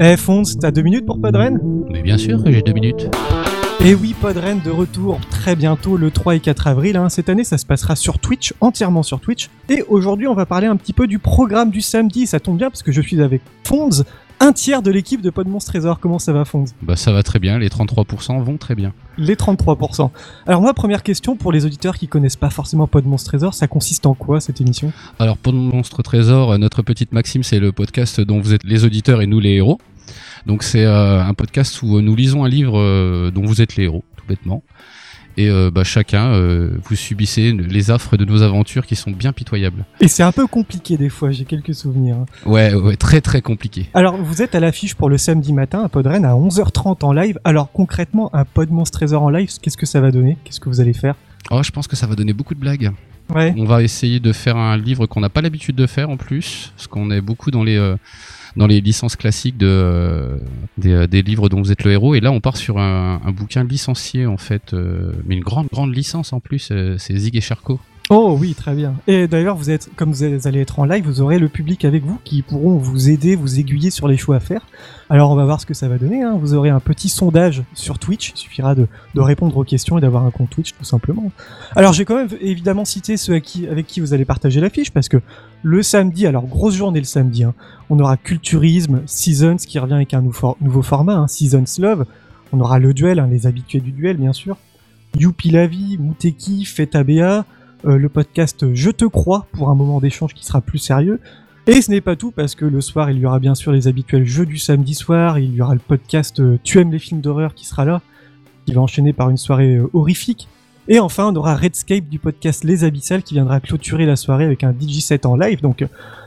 Eh Fonds, t'as deux minutes pour Podren? Mais bien sûr que j'ai deux minutes. Et oui, Podren de retour très bientôt le 3 et 4 avril. hein. Cette année, ça se passera sur Twitch, entièrement sur Twitch. Et aujourd'hui, on va parler un petit peu du programme du samedi. Ça tombe bien parce que je suis avec Fonds, un tiers de l'équipe de Podmonstre Trésor. Comment ça va, Fonds Bah ça va très bien, les 33% vont très bien. Les 33%. Alors moi, première question pour les auditeurs qui connaissent pas forcément Podmonstre Trésor, ça consiste en quoi cette émission? Alors pour Monstre Trésor, euh, notre petite maxime c'est le podcast dont vous êtes les auditeurs et nous les héros. Donc c'est euh, un podcast où euh, nous lisons un livre dont vous êtes les héros, tout bêtement. Et euh, bah, chacun, euh, vous subissez les affres de nos aventures qui sont bien pitoyables. Et c'est un peu compliqué des fois, j'ai quelques souvenirs. hein. Ouais, ouais, très très compliqué. Alors, vous êtes à l'affiche pour le samedi matin à Podren à 11h30 en live. Alors, concrètement, un Podmonstre Trésor en live, qu'est-ce que ça va donner? Qu'est-ce que vous allez faire? Oh, je pense que ça va donner beaucoup de blagues. Ouais. On va essayer de faire un livre qu'on n'a pas l'habitude de faire en plus, parce qu'on est beaucoup dans les euh, dans les licences classiques de euh, des, euh, des livres dont vous êtes le héros. Et là, on part sur un, un bouquin licencié en fait, euh, mais une grande grande licence en plus. c'est Zig et Charcot. Oh oui, très bien. Et d'ailleurs, vous êtes, comme vous allez être en live, vous aurez le public avec vous qui pourront vous aider, vous aiguiller sur les choix à faire. Alors, on va voir ce que ça va donner. hein. Vous aurez un petit sondage sur Twitch. Il suffira de, répondre aux questions et d'avoir un compte Twitch, tout simplement. Alors, j'ai quand même évidemment cité ceux avec qui vous allez partager l'affiche parce que le samedi, alors grosse journée le samedi, hein, on aura Culturisme, Seasons qui revient avec un nouveau format, hein, Seasons Love. On aura le duel, les habitués du duel, bien sûr. Youpi la vie, Mouteki, Feta BA, euh, le podcast Je te crois pour un moment d'échange qui sera plus sérieux. Et ce n'est pas tout parce que le soir il y aura bien sûr les habituels jeux du samedi soir, il y aura le podcast euh, Tu aimes les films d'horreur qui sera là, qui va enchaîner par une soirée euh, horrifique. Et enfin on aura Redscape du podcast Les Abyssales qui viendra clôturer la soirée avec un DJ set en live. Donc,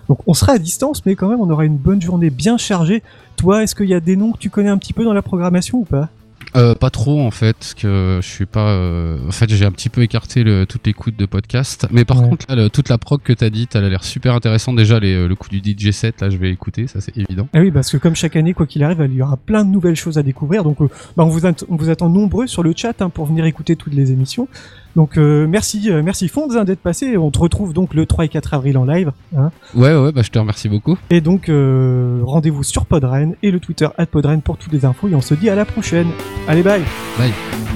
donc on sera à distance mais quand même on aura une bonne journée bien chargée. Toi est-ce qu'il y a des noms que tu connais un petit peu dans la programmation ou pas? Euh, pas trop en fait, parce que je suis pas. euh, En fait, j'ai un petit peu écarté le, toute l'écoute de podcast. Mais par Ouais. contre, là, le- toute la prog que t'as dit, elle a l'air super intéressante. Déjà, les, euh, le coup du DJ set, là, je vais écouter, ça c'est évident. Ah oui, parce que comme chaque année, quoi qu'il arrive, il y aura plein de nouvelles choses à découvrir. Donc, euh, bah, on, vous on vous attend nombreux sur le chat hein, pour venir écouter toutes les émissions. Donc, euh, merci, euh, merci Fonds hein, d'être passé. On te retrouve donc le 3 et 4 avril en live. hein. Ouais, ouais, bah je te remercie beaucoup. Et donc, euh, rendez-vous sur Podren et le Twitter at Podren pour toutes les infos. Et on se dit à la prochaine. Allez, bye Bye.